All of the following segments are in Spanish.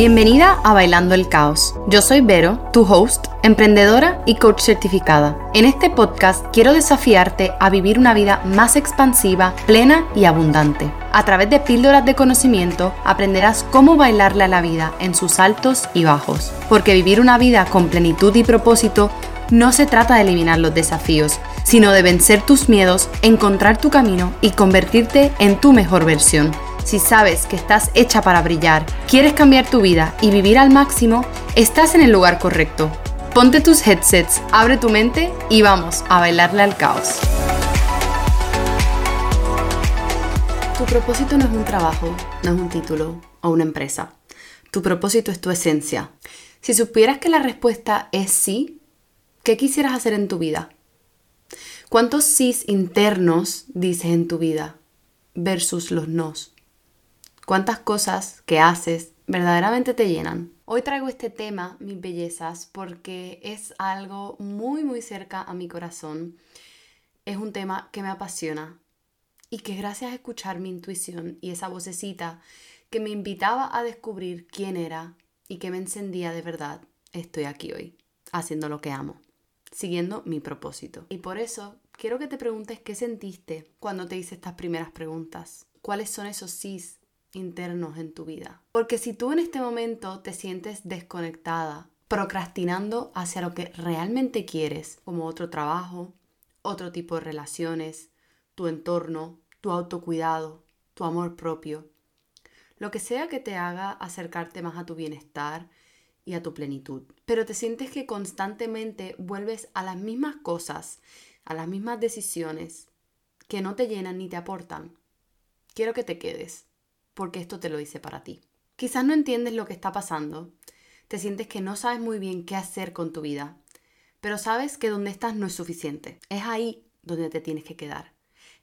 Bienvenida a Bailando el Caos. Yo soy Vero, tu host, emprendedora y coach certificada. En este podcast quiero desafiarte a vivir una vida más expansiva, plena y abundante. A través de píldoras de conocimiento aprenderás cómo bailarle a la vida en sus altos y bajos. Porque vivir una vida con plenitud y propósito no se trata de eliminar los desafíos, sino de vencer tus miedos, encontrar tu camino y convertirte en tu mejor versión. Si sabes que estás hecha para brillar, quieres cambiar tu vida y vivir al máximo, estás en el lugar correcto. Ponte tus headsets, abre tu mente y vamos a bailarle al caos. Tu propósito no es un trabajo, no es un título o una empresa. Tu propósito es tu esencia. Si supieras que la respuesta es sí, ¿qué quisieras hacer en tu vida? ¿Cuántos sís internos dices en tu vida versus los nos? Cuántas cosas que haces verdaderamente te llenan. Hoy traigo este tema, mis bellezas, porque es algo muy muy cerca a mi corazón. Es un tema que me apasiona y que gracias a escuchar mi intuición y esa vocecita que me invitaba a descubrir quién era y que me encendía de verdad, estoy aquí hoy, haciendo lo que amo, siguiendo mi propósito. Y por eso quiero que te preguntes qué sentiste cuando te hice estas primeras preguntas. ¿Cuáles son esos sís internos en tu vida. Porque si tú en este momento te sientes desconectada, procrastinando hacia lo que realmente quieres, como otro trabajo, otro tipo de relaciones, tu entorno, tu autocuidado, tu amor propio, lo que sea que te haga acercarte más a tu bienestar y a tu plenitud. Pero te sientes que constantemente vuelves a las mismas cosas, a las mismas decisiones que no te llenan ni te aportan. Quiero que te quedes porque esto te lo hice para ti. Quizás no entiendes lo que está pasando, te sientes que no sabes muy bien qué hacer con tu vida, pero sabes que donde estás no es suficiente. Es ahí donde te tienes que quedar.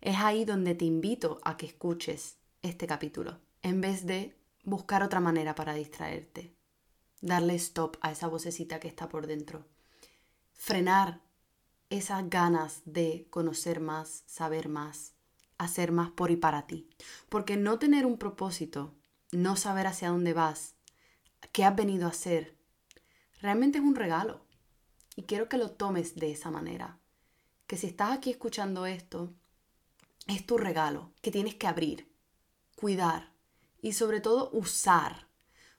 Es ahí donde te invito a que escuches este capítulo, en vez de buscar otra manera para distraerte. Darle stop a esa vocecita que está por dentro. Frenar esas ganas de conocer más, saber más, hacer más por y para ti. Porque no tener un propósito, no saber hacia dónde vas, qué has venido a hacer, realmente es un regalo. Y quiero que lo tomes de esa manera. Que si estás aquí escuchando esto, es tu regalo que tienes que abrir, cuidar y sobre todo usar.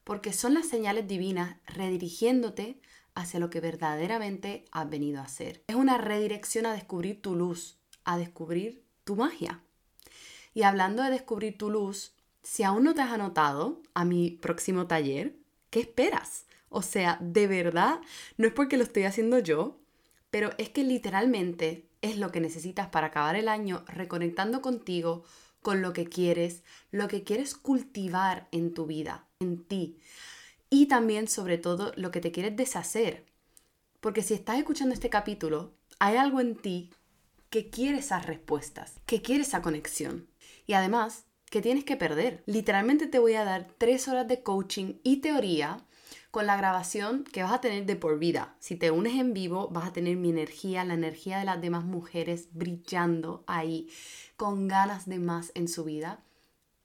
Porque son las señales divinas redirigiéndote hacia lo que verdaderamente has venido a hacer. Es una redirección a descubrir tu luz, a descubrir tu magia. Y hablando de descubrir tu luz, si aún no te has anotado a mi próximo taller, ¿qué esperas? O sea, de verdad, no es porque lo estoy haciendo yo, pero es que literalmente es lo que necesitas para acabar el año reconectando contigo, con lo que quieres, lo que quieres cultivar en tu vida, en ti. Y también, sobre todo, lo que te quieres deshacer. Porque si estás escuchando este capítulo, hay algo en ti que quiere esas respuestas, que quiere esa conexión. Y además, ¿qué tienes que perder? Literalmente te voy a dar tres horas de coaching y teoría con la grabación que vas a tener de por vida. Si te unes en vivo, vas a tener mi energía, la energía de las demás mujeres brillando ahí, con ganas de más en su vida.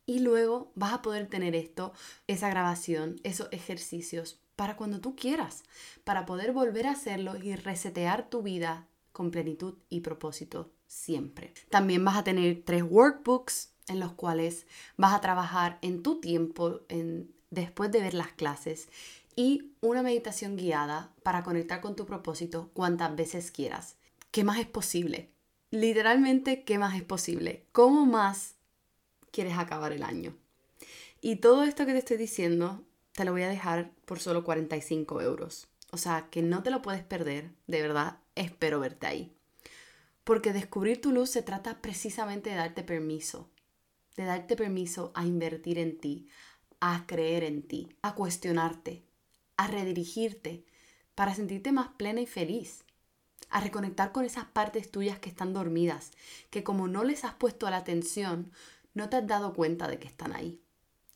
Y luego vas a poder tener esto, esa grabación, esos ejercicios para cuando tú quieras, para poder volver a hacerlo y resetear tu vida con plenitud y propósito siempre. También vas a tener tres workbooks en los cuales vas a trabajar en tu tiempo en, después de ver las clases y una meditación guiada para conectar con tu propósito cuantas veces quieras. ¿Qué más es posible? Literalmente, ¿qué más es posible? ¿Cómo más quieres acabar el año? Y todo esto que te estoy diciendo te lo voy a dejar por solo 45 euros. O sea, que no te lo puedes perder, de verdad, espero verte ahí. Porque descubrir tu luz se trata precisamente de darte permiso, de darte permiso a invertir en ti, a creer en ti, a cuestionarte, a redirigirte para sentirte más plena y feliz, a reconectar con esas partes tuyas que están dormidas, que como no les has puesto la atención, no te has dado cuenta de que están ahí.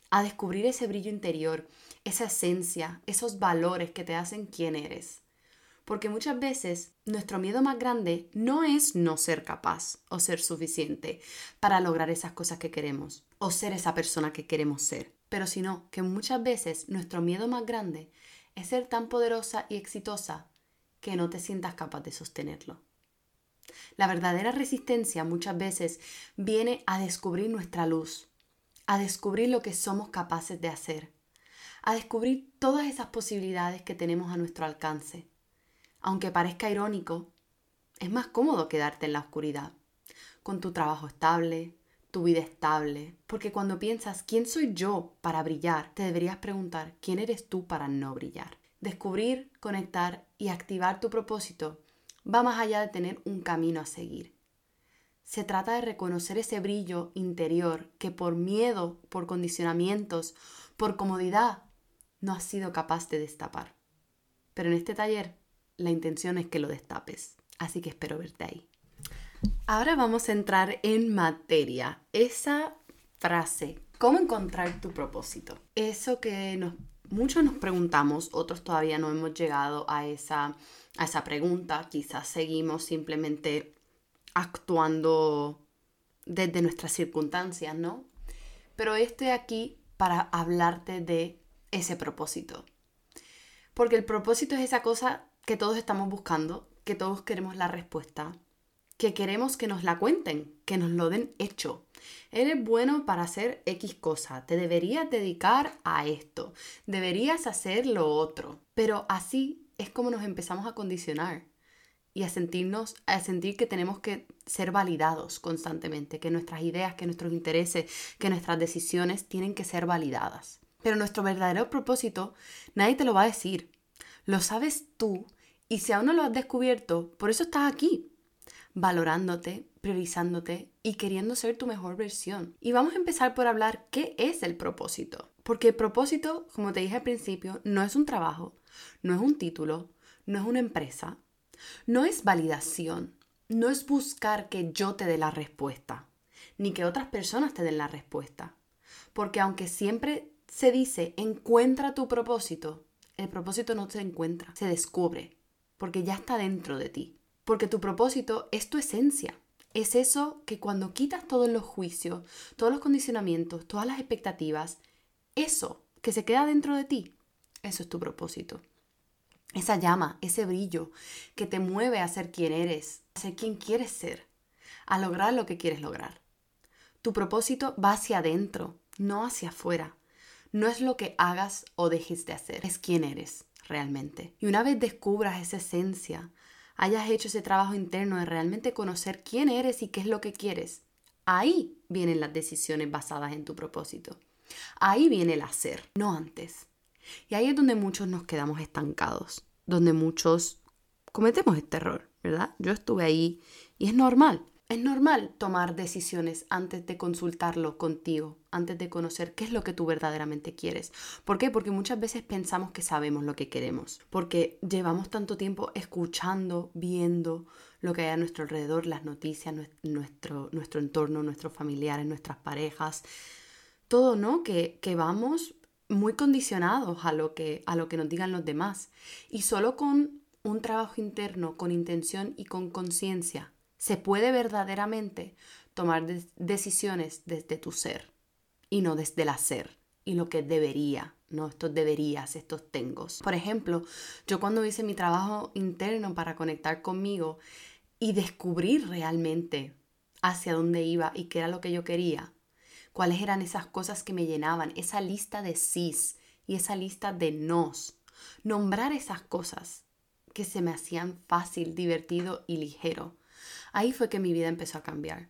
A descubrir ese brillo interior, esa esencia, esos valores que te hacen quien eres. Porque muchas veces nuestro miedo más grande no es no ser capaz o ser suficiente para lograr esas cosas que queremos o ser esa persona que queremos ser. pero sino que muchas veces nuestro miedo más grande es ser tan poderosa y exitosa que no te sientas capaz de sostenerlo. La verdadera resistencia muchas veces viene a descubrir nuestra luz, a descubrir lo que somos capaces de hacer, a descubrir todas esas posibilidades que tenemos a nuestro alcance. Aunque parezca irónico, es más cómodo quedarte en la oscuridad, con tu trabajo estable, tu vida estable, porque cuando piensas quién soy yo para brillar, te deberías preguntar quién eres tú para no brillar. Descubrir, conectar y activar tu propósito va más allá de tener un camino a seguir. Se trata de reconocer ese brillo interior que por miedo, por condicionamientos, por comodidad, no has sido capaz de destapar. Pero en este taller la intención es que lo destapes, así que espero verte ahí. Ahora vamos a entrar en materia. Esa frase, ¿cómo encontrar tu propósito? Eso que muchos nos preguntamos, otros todavía no hemos llegado a esa, a esa pregunta, quizás seguimos simplemente actuando desde nuestras circunstancias, ¿no? Pero estoy aquí para hablarte de ese propósito. Porque el propósito es esa cosa que todos estamos buscando, que todos queremos la respuesta, que queremos que nos la cuenten, que nos lo den hecho. Eres bueno para hacer X cosa, te deberías dedicar a esto, deberías hacer lo otro. Pero así es como nos empezamos a condicionar y a sentirnos, a sentir que tenemos que ser validados constantemente, que nuestras ideas, que nuestros intereses, que nuestras decisiones tienen que ser validadas. Pero nuestro verdadero propósito nadie te lo va a decir. Lo sabes tú y si aún no lo has descubierto, por eso estás aquí, valorándote, priorizándote y queriendo ser tu mejor versión. Y vamos a empezar por hablar qué es el propósito. Porque el propósito, como te dije al principio, no es un trabajo, no es un título, no es una empresa, no es validación, no es buscar que yo te dé la respuesta, ni que otras personas te den la respuesta. Porque aunque siempre se dice encuentra tu propósito, el propósito no se encuentra, se descubre, porque ya está dentro de ti. Porque tu propósito es tu esencia. Es eso que cuando quitas todos los juicios, todos los condicionamientos, todas las expectativas, eso que se queda dentro de ti, eso es tu propósito. Esa llama, ese brillo que te mueve a ser quien eres, a ser quien quieres ser, a lograr lo que quieres lograr. Tu propósito va hacia adentro, no hacia afuera. No es lo que hagas o dejes de hacer, es quién eres realmente. Y una vez descubras esa esencia, hayas hecho ese trabajo interno de realmente conocer quién eres y qué es lo que quieres, ahí vienen las decisiones basadas en tu propósito. Ahí viene el hacer, no antes. Y ahí es donde muchos nos quedamos estancados, donde muchos cometemos este error, ¿verdad? Yo estuve ahí y es normal. Es normal tomar decisiones antes de consultarlo contigo, antes de conocer qué es lo que tú verdaderamente quieres. ¿Por qué? Porque muchas veces pensamos que sabemos lo que queremos, porque llevamos tanto tiempo escuchando, viendo lo que hay a nuestro alrededor, las noticias, nuestro, nuestro entorno, nuestros familiares, nuestras parejas, todo, ¿no? Que, que vamos muy condicionados a lo, que, a lo que nos digan los demás. Y solo con un trabajo interno, con intención y con conciencia, se puede verdaderamente tomar decisiones desde tu ser y no desde el hacer y lo que debería, no estos deberías, estos tengos. Por ejemplo, yo cuando hice mi trabajo interno para conectar conmigo y descubrir realmente hacia dónde iba y qué era lo que yo quería, cuáles eran esas cosas que me llenaban, esa lista de sís y esa lista de nos, nombrar esas cosas que se me hacían fácil, divertido y ligero Ahí fue que mi vida empezó a cambiar.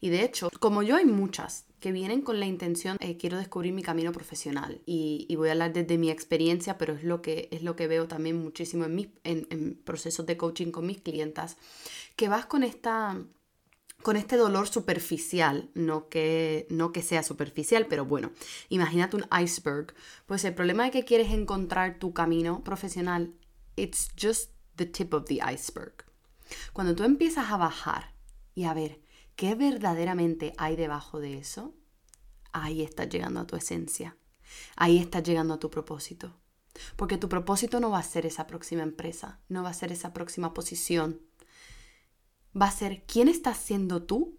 Y de hecho, como yo hay muchas que vienen con la intención, eh, quiero descubrir mi camino profesional y, voy a hablar desde mi experiencia, pero es lo que, es lo que veo también muchísimo en, en, procesos de coaching con mis clientas, que vas con esta con este dolor superficial, no que, no que sea superficial, pero bueno, imagínate un iceberg. Pues el problema de que quieres encontrar tu camino profesional, it's just the tip of the iceberg. Cuando tú empiezas a bajar y a ver qué verdaderamente hay debajo de eso, ahí estás llegando a tu esencia. Ahí estás llegando a tu propósito. Porque tu propósito no va a ser esa próxima empresa, no va a ser esa próxima posición. Va a ser quién estás siendo tú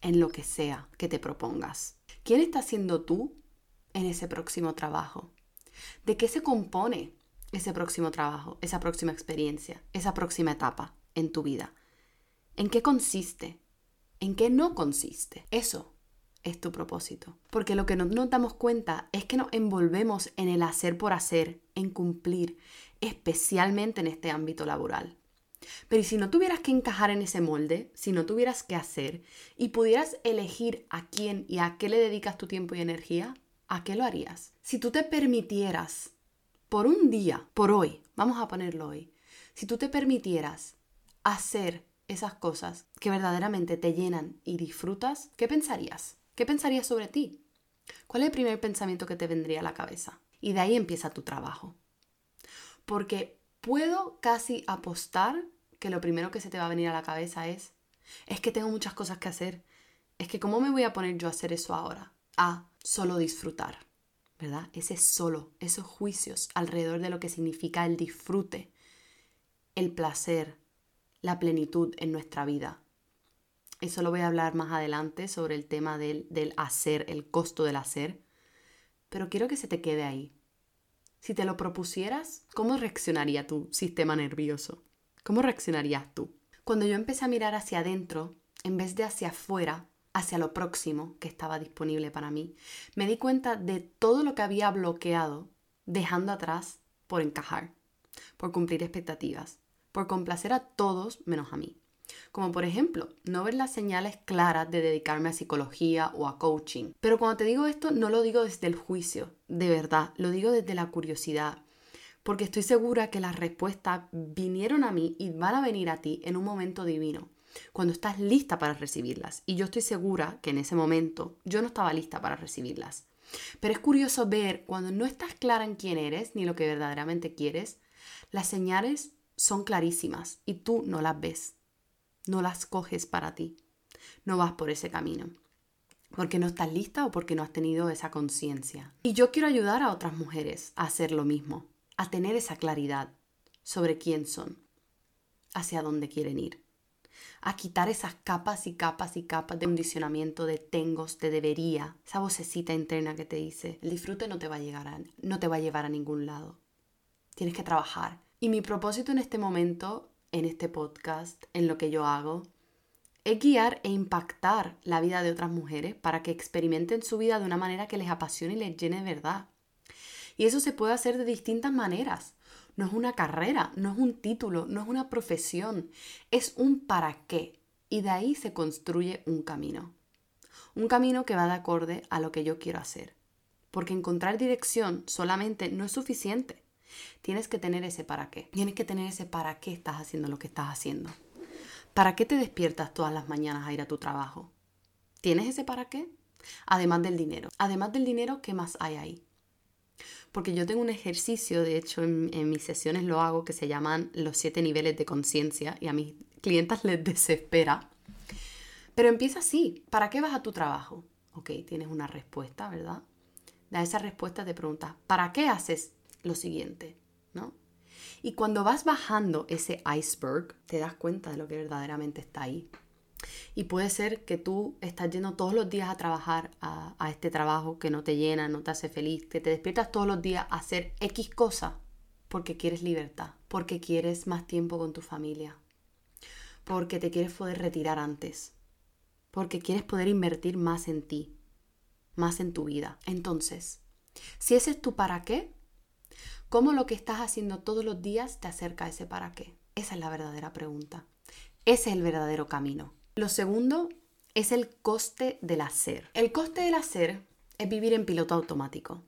en lo que sea que te propongas. ¿Quién estás siendo tú en ese próximo trabajo? ¿De qué se compone ese próximo trabajo, esa próxima experiencia, esa próxima etapa en tu vida? ¿En qué consiste? ¿En qué no consiste? Eso es tu propósito. Porque lo que no nos damos cuenta es que nos envolvemos en el hacer por hacer, en cumplir, especialmente en este ámbito laboral. Pero si no tuvieras que encajar en ese molde, si no tuvieras que hacer y pudieras elegir a quién y a qué le dedicas tu tiempo y energía, ¿a qué lo harías? Si tú te permitieras, por un día, por hoy, vamos a ponerlo hoy, si tú te permitieras hacer esas cosas que verdaderamente te llenan y disfrutas, ¿qué pensarías? ¿Qué pensarías sobre ti? ¿Cuál es el primer pensamiento que te vendría a la cabeza? Y de ahí empieza tu trabajo. Porque puedo casi apostar que lo primero que se te va a venir a la cabeza es, es que tengo muchas cosas que hacer. Es que ¿cómo me voy a poner yo a hacer eso ahora? A solo disfrutar, ¿verdad? Ese solo, esos juicios alrededor de lo que significa el disfrute, el placer, la plenitud en nuestra vida. Eso lo voy a hablar más adelante sobre el tema del, del hacer, el costo del hacer. Pero quiero que se te quede ahí. Si te lo propusieras, ¿cómo reaccionaría tu sistema nervioso? ¿Cómo reaccionarías tú? Cuando yo empecé a mirar hacia adentro, en vez de hacia afuera, hacia lo próximo que estaba disponible para mí, me di cuenta de todo lo que había bloqueado, dejando atrás por encajar, por cumplir expectativas, por complacer a todos menos a mí. Como por ejemplo, no ver las señales claras de dedicarme a psicología o a coaching. Pero cuando te digo esto, no lo digo desde el juicio, de verdad, lo digo desde la curiosidad. Porque estoy segura que las respuestas vinieron a mí y van a venir a ti en un momento divino, cuando estás lista para recibirlas. Y yo estoy segura que en ese momento yo no estaba lista para recibirlas. Pero es curioso ver cuando no estás clara en quién eres ni lo que verdaderamente quieres, las señales son clarísimas y tú no las ves no las coges para ti. No vas por ese camino. Porque no estás lista o porque no has tenido esa conciencia. Y yo quiero ayudar a otras mujeres a hacer lo mismo, a tener esa claridad sobre quién son, hacia dónde quieren ir, a quitar esas capas y capas y capas de condicionamiento, de tengos, de debería, esa vocecita interna que te dice, el disfrute no te va a llegar a, no te va a llevar a ningún lado. Tienes que trabajar. Y mi propósito en este momento en este podcast, en lo que yo hago, es guiar e impactar la vida de otras mujeres para que experimenten su vida de una manera que les apasione y les llene de verdad. Y eso se puede hacer de distintas maneras. No es una carrera, no es un título, no es una profesión, es un para qué. Y de ahí se construye un camino. Un camino que va de acorde a lo que yo quiero hacer. Porque encontrar dirección solamente no es suficiente. Tienes que tener ese para qué. Tienes que tener ese para qué estás haciendo lo que estás haciendo. ¿Para qué te despiertas todas las mañanas a ir a tu trabajo? ¿Tienes ese para qué? Además del dinero. Además del dinero, ¿qué más hay ahí? Porque yo tengo un ejercicio, de hecho en, mis sesiones lo hago, que se llaman los siete niveles de conciencia y a mis clientas les desespera. Pero empieza así. ¿Para qué vas a tu trabajo? Ok, tienes una respuesta, ¿verdad? Da esa respuesta te preguntas, ¿para qué haces lo siguiente, ¿no? Y cuando vas bajando ese iceberg, te das cuenta de lo que verdaderamente está ahí. Y puede ser que tú estás yendo todos los días a trabajar a, este trabajo que no te llena, no te hace feliz, que te despiertas todos los días a hacer X cosa porque quieres libertad, porque quieres más tiempo con tu familia, porque te quieres poder retirar antes, porque quieres poder invertir más en ti, más en tu vida. Entonces, si ese es tu para qué, ¿Cómo lo que estás haciendo todos los días te acerca a ese para qué? Esa es la verdadera pregunta. Ese es el verdadero camino. Lo segundo es el coste del hacer. El coste del hacer es vivir en piloto automático.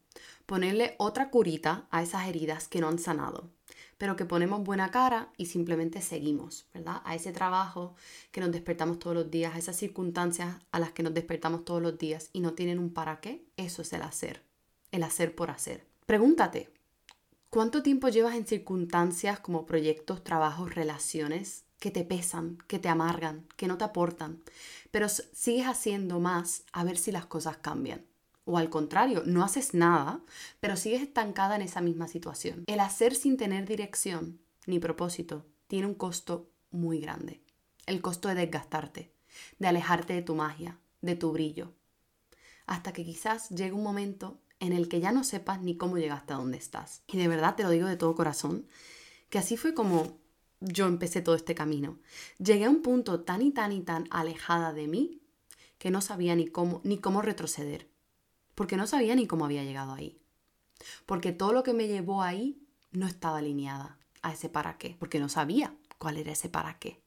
Ponerle otra curita a esas heridas que no han sanado, pero que ponemos buena cara y simplemente seguimos, ¿verdad? A ese trabajo que nos despertamos todos los días, a esas circunstancias a las que nos despertamos todos los días y no tienen un para qué, eso es el hacer, el hacer por hacer. Pregúntate, ¿Cuánto tiempo llevas en circunstancias como proyectos, trabajos, relaciones que te pesan, que te amargan, que no te aportan, pero sigues haciendo más a ver si las cosas cambian? O al contrario, no haces nada, pero sigues estancada en esa misma situación. El hacer sin tener dirección ni propósito tiene un costo muy grande. El costo de desgastarte, de alejarte de tu magia, de tu brillo. Hasta que quizás llegue un momento en el que ya no sepas ni cómo llegaste a donde estás. Y de verdad te lo digo de todo corazón, que así fue como yo empecé todo este camino. Llegué a un punto tan y tan y tan alejada de mí que no sabía ni cómo, ni cómo retroceder. Porque no sabía ni cómo había llegado ahí. Porque todo lo que me llevó ahí no estaba alineada a ese para qué. Porque no sabía cuál era ese para qué.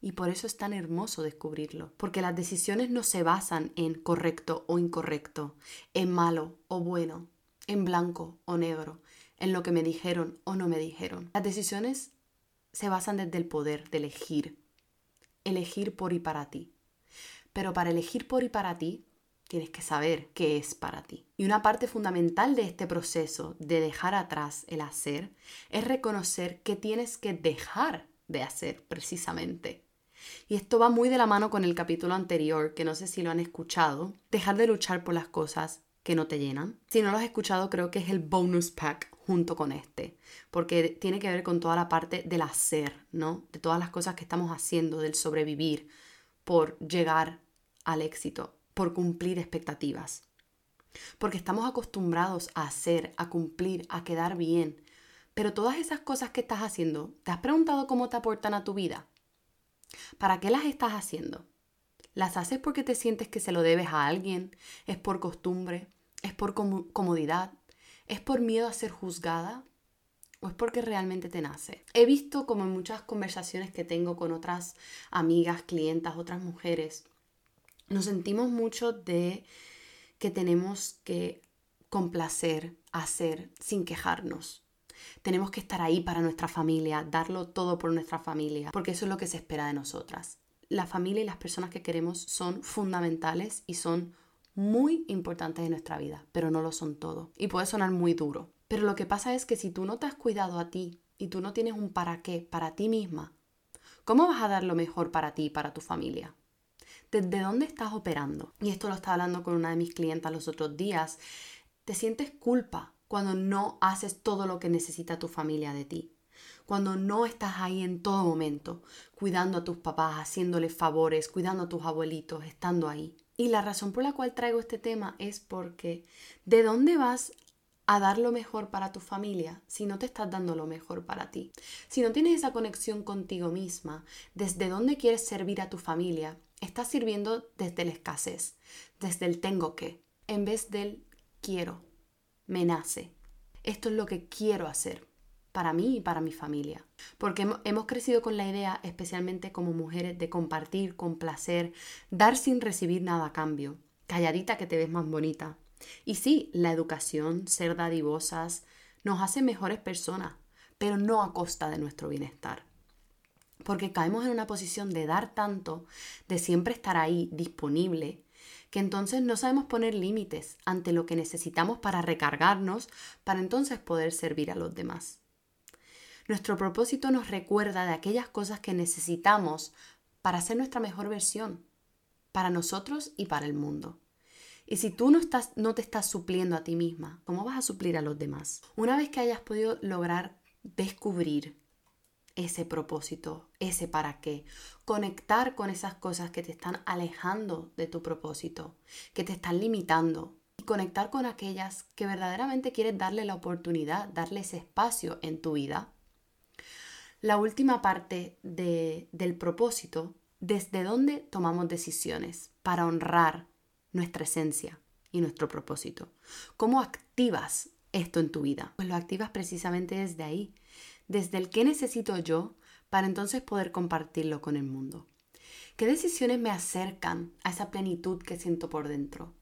Y por eso es tan hermoso descubrirlo. Porque las decisiones no se basan en correcto o incorrecto, en malo o bueno, en blanco o negro, en lo que me dijeron o no me dijeron. Las decisiones se basan desde el poder de elegir. Elegir por y para ti. Pero para elegir por y para ti, tienes que saber qué es para ti. Y una parte fundamental de este proceso de dejar atrás el hacer es reconocer que tienes que dejar de hacer precisamente. Y esto va muy de la mano con el capítulo anterior, que no sé si lo han escuchado, dejar de luchar por las cosas que no te llenan. Si no lo has escuchado, creo que es el bonus pack junto con este, porque tiene que ver con toda la parte del hacer, ¿no? De todas las cosas que estamos haciendo, del sobrevivir por llegar al éxito, por cumplir expectativas. Porque estamos acostumbrados a hacer, a cumplir, a quedar bien. Pero todas esas cosas que estás haciendo, ¿te has preguntado cómo te aportan a tu vida? ¿Para qué las estás haciendo? ¿Las haces porque te sientes que se lo debes a alguien? ¿Es por costumbre? ¿Es por comodidad? ¿Es por miedo a ser juzgada? ¿O es porque realmente te nace? He visto como en muchas conversaciones que tengo con otras amigas, clientas, otras mujeres, nos sentimos mucho de que tenemos que complacer, hacer sin quejarnos. Tenemos que estar ahí para nuestra familia, darlo todo por nuestra familia, porque eso es lo que se espera de nosotras. La familia y las personas que queremos son fundamentales y son muy importantes en nuestra vida, pero no lo son todo. Y puede sonar muy duro. Pero lo que pasa es que si tú no te has cuidado a ti y tú no tienes un para qué para ti misma, ¿cómo vas a dar lo mejor para ti y para tu familia? ¿Desde dónde estás operando? Y esto lo estaba hablando con una de mis clientas los otros días. Te sientes culpa cuando no haces todo lo que necesita tu familia de ti. Cuando no estás ahí en todo momento, cuidando a tus papás, haciéndoles favores, cuidando a tus abuelitos, estando ahí. Y la razón por la cual traigo este tema es porque ¿de dónde vas a dar lo mejor para tu familia si no te estás dando lo mejor para ti? Si no tienes esa conexión contigo misma, ¿desde dónde quieres servir a tu familia? Estás sirviendo desde la escasez, desde el tengo que, en vez del quiero me nace. Esto es lo que quiero hacer para mí y para mi familia. Porque hemos crecido con la idea, especialmente como mujeres, de compartir, complacer, dar sin recibir nada a cambio. Calladita que te ves más bonita. Y sí, la educación, ser dadivosas, nos hace mejores personas, pero no a costa de nuestro bienestar. Porque caemos en una posición de dar tanto, de siempre estar ahí disponible, que entonces no sabemos poner límites ante lo que necesitamos para recargarnos, para entonces poder servir a los demás. Nuestro propósito nos recuerda de aquellas cosas que necesitamos para ser nuestra mejor versión, para nosotros y para el mundo. Y si tú no, estás, no te estás supliendo a ti misma, ¿cómo vas a suplir a los demás? Una vez que hayas podido lograr descubrir ese propósito, ese para qué. Conectar con esas cosas que te están alejando de tu propósito, que te están limitando. Y conectar con aquellas que verdaderamente quieres darle la oportunidad, darle ese espacio en tu vida. La última parte del propósito, desde dónde tomamos decisiones para honrar nuestra esencia y nuestro propósito. ¿Cómo activas esto en tu vida? Pues lo activas precisamente desde ahí, desde el qué necesito yo para entonces poder compartirlo con el mundo. ¿Qué decisiones me acercan a esa plenitud que siento por dentro?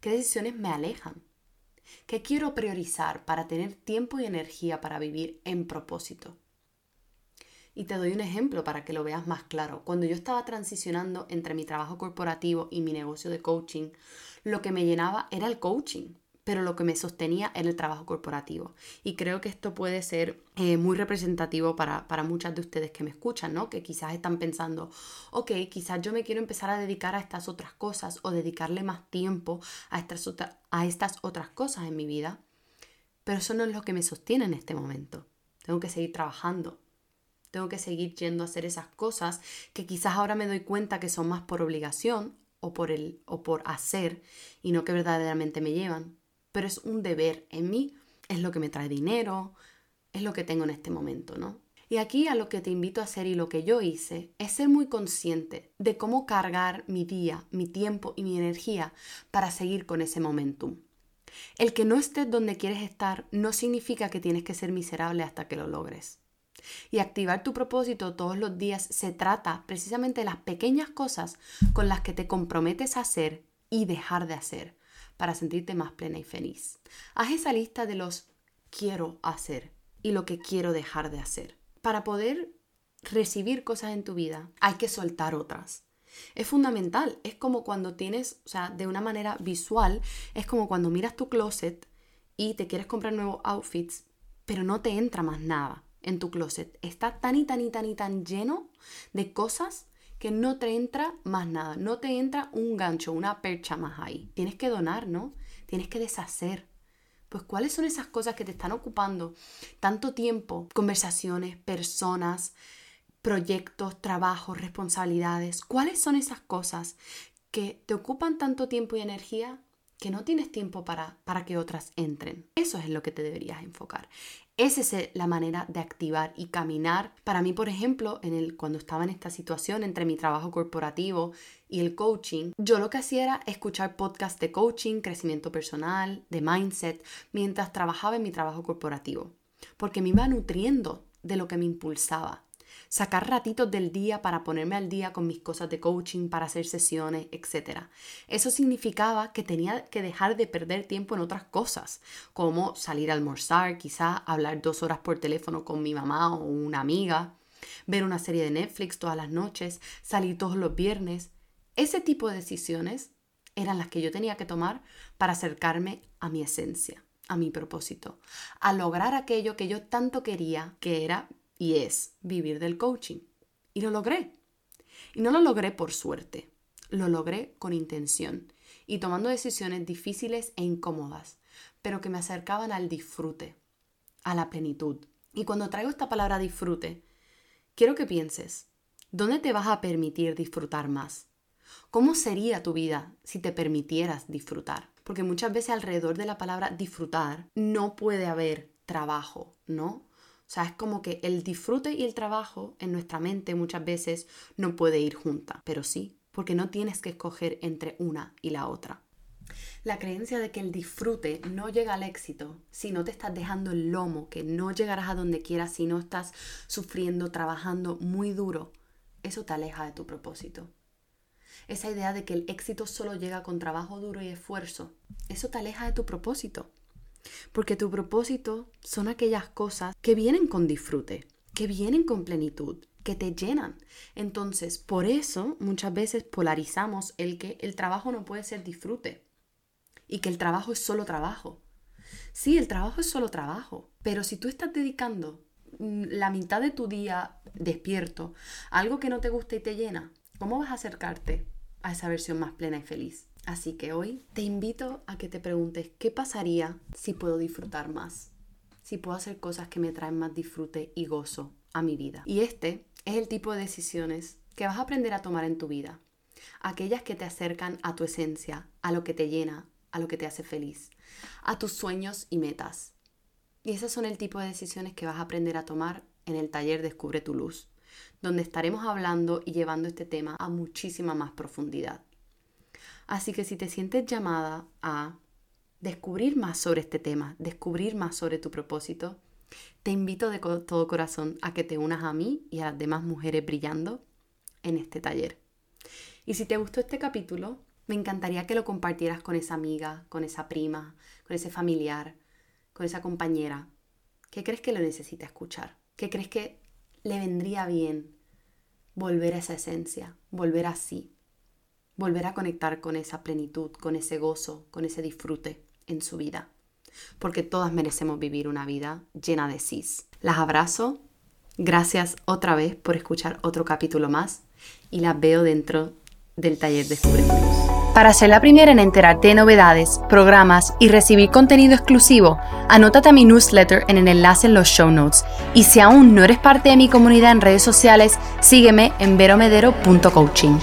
¿Qué decisiones me alejan? ¿Qué quiero priorizar para tener tiempo y energía para vivir en propósito? Y te doy un ejemplo para que lo veas más claro. Cuando yo estaba transicionando entre mi trabajo corporativo y mi negocio de coaching, lo que me llenaba era el coaching pero lo que me sostenía era el trabajo corporativo. Y creo que esto puede ser eh, muy representativo para, muchas de ustedes que me escuchan, ¿no? Que quizás están pensando, ok, quizás yo me quiero empezar a dedicar a estas otras cosas o dedicarle más tiempo a estas, a estas otras cosas en mi vida, pero eso no es lo que me sostiene en este momento. Tengo que seguir trabajando, tengo que seguir yendo a hacer esas cosas que quizás ahora me doy cuenta que son más por obligación o por, el, o por hacer y no que verdaderamente me llevan pero es un deber en mí, es lo que me trae dinero, es lo que tengo en este momento, ¿no? Y aquí a lo que te invito a hacer y lo que yo hice es ser muy consciente de cómo cargar mi día, mi tiempo y mi energía para seguir con ese momentum. El que no estés donde quieres estar no significa que tienes que ser miserable hasta que lo logres. Y activar tu propósito todos los días se trata precisamente de las pequeñas cosas con las que te comprometes a hacer y dejar de hacer para sentirte más plena y feliz. Haz esa lista de los quiero hacer y lo que quiero dejar de hacer. Para poder recibir cosas en tu vida hay que soltar otras. Es fundamental, es como cuando tienes, o sea, de una manera visual, es como cuando miras tu closet y te quieres comprar nuevos outfits, pero no te entra más nada en tu closet. Está tan y tan y tan y tan lleno de cosas que no te entra más nada, no te entra un gancho, una percha más ahí. Tienes que donar, ¿no? Tienes que deshacer. Pues cuáles son esas cosas que te están ocupando tanto tiempo, conversaciones, personas, proyectos, trabajos, responsabilidades. ¿Cuáles son esas cosas que te ocupan tanto tiempo y energía que no tienes tiempo para, para que otras entren? Eso es lo que te deberías enfocar. Esa es la manera de activar y caminar. Para mí, por ejemplo, en el, cuando estaba en esta situación entre mi trabajo corporativo y el coaching, yo lo que hacía era escuchar podcasts de coaching, crecimiento personal, de mindset, mientras trabajaba en mi trabajo corporativo, porque me iba nutriendo de lo que me impulsaba sacar ratitos del día para ponerme al día con mis cosas de coaching, para hacer sesiones, etc. Eso significaba que tenía que dejar de perder tiempo en otras cosas, como salir a almorzar, quizá hablar dos horas por teléfono con mi mamá o una amiga, ver una serie de Netflix todas las noches, salir todos los viernes. Ese tipo de decisiones eran las que yo tenía que tomar para acercarme a mi esencia, a mi propósito, a lograr aquello que yo tanto quería, que era y es vivir del coaching. Y lo logré. Y no lo logré por suerte, lo logré con intención y tomando decisiones difíciles e incómodas, pero que me acercaban al disfrute, a la plenitud. Y cuando traigo esta palabra disfrute, quiero que pienses, ¿dónde te vas a permitir disfrutar más? ¿Cómo sería tu vida si te permitieras disfrutar? Porque muchas veces alrededor de la palabra disfrutar no puede haber trabajo, ¿no? O sea, es como que el disfrute y el trabajo en nuestra mente muchas veces no puede ir junta, pero sí, porque no tienes que escoger entre una y la otra. La creencia de que el disfrute no llega al éxito si no te estás dejando el lomo, que no llegarás a donde quieras si no estás sufriendo, trabajando muy duro, eso te aleja de tu propósito. Esa idea de que el éxito solo llega con trabajo duro y esfuerzo, eso te aleja de tu propósito. Porque tu propósito son aquellas cosas que vienen con disfrute, que vienen con plenitud, que te llenan. Entonces, por eso muchas veces polarizamos el que el trabajo no puede ser disfrute y que el trabajo es solo trabajo. Sí, el trabajo es solo trabajo, pero si tú estás dedicando mm, la mitad de tu día despierto a algo que no te gusta y te llena, ¿cómo vas a acercarte a esa versión más plena y feliz? Así que hoy te invito a que te preguntes qué pasaría si puedo disfrutar más, si puedo hacer cosas que me traen más disfrute y gozo a mi vida. Y este es el tipo de decisiones que vas a aprender a tomar en tu vida. Aquellas que te acercan a tu esencia, a lo que te llena, a lo que te hace feliz, a tus sueños y metas. Y esas son el tipo de decisiones que vas a aprender a tomar en el taller Descubre tu luz, donde estaremos hablando y llevando este tema a muchísima más profundidad. Así que si te sientes llamada a descubrir más sobre este tema, descubrir más sobre tu propósito, te invito de todo corazón a que te unas a mí y a las demás mujeres brillando en este taller. Y si te gustó este capítulo, me encantaría que lo compartieras con esa amiga, con esa prima, con ese familiar, con esa compañera. ¿Qué crees que lo necesita escuchar? ¿Qué crees que le vendría bien volver a esa esencia, volver así? Volver a conectar con esa plenitud, con ese gozo, con ese disfrute en su vida. Porque todas merecemos vivir una vida llena de cis. Las abrazo. Gracias otra vez por escuchar otro capítulo más y las veo dentro del taller de Cruz. Para ser la primera en enterarte de novedades, programas y recibir contenido exclusivo, anótate a mi newsletter en el enlace en los show notes. Y si aún no eres parte de mi comunidad en redes sociales, sígueme en veromedero.coaching.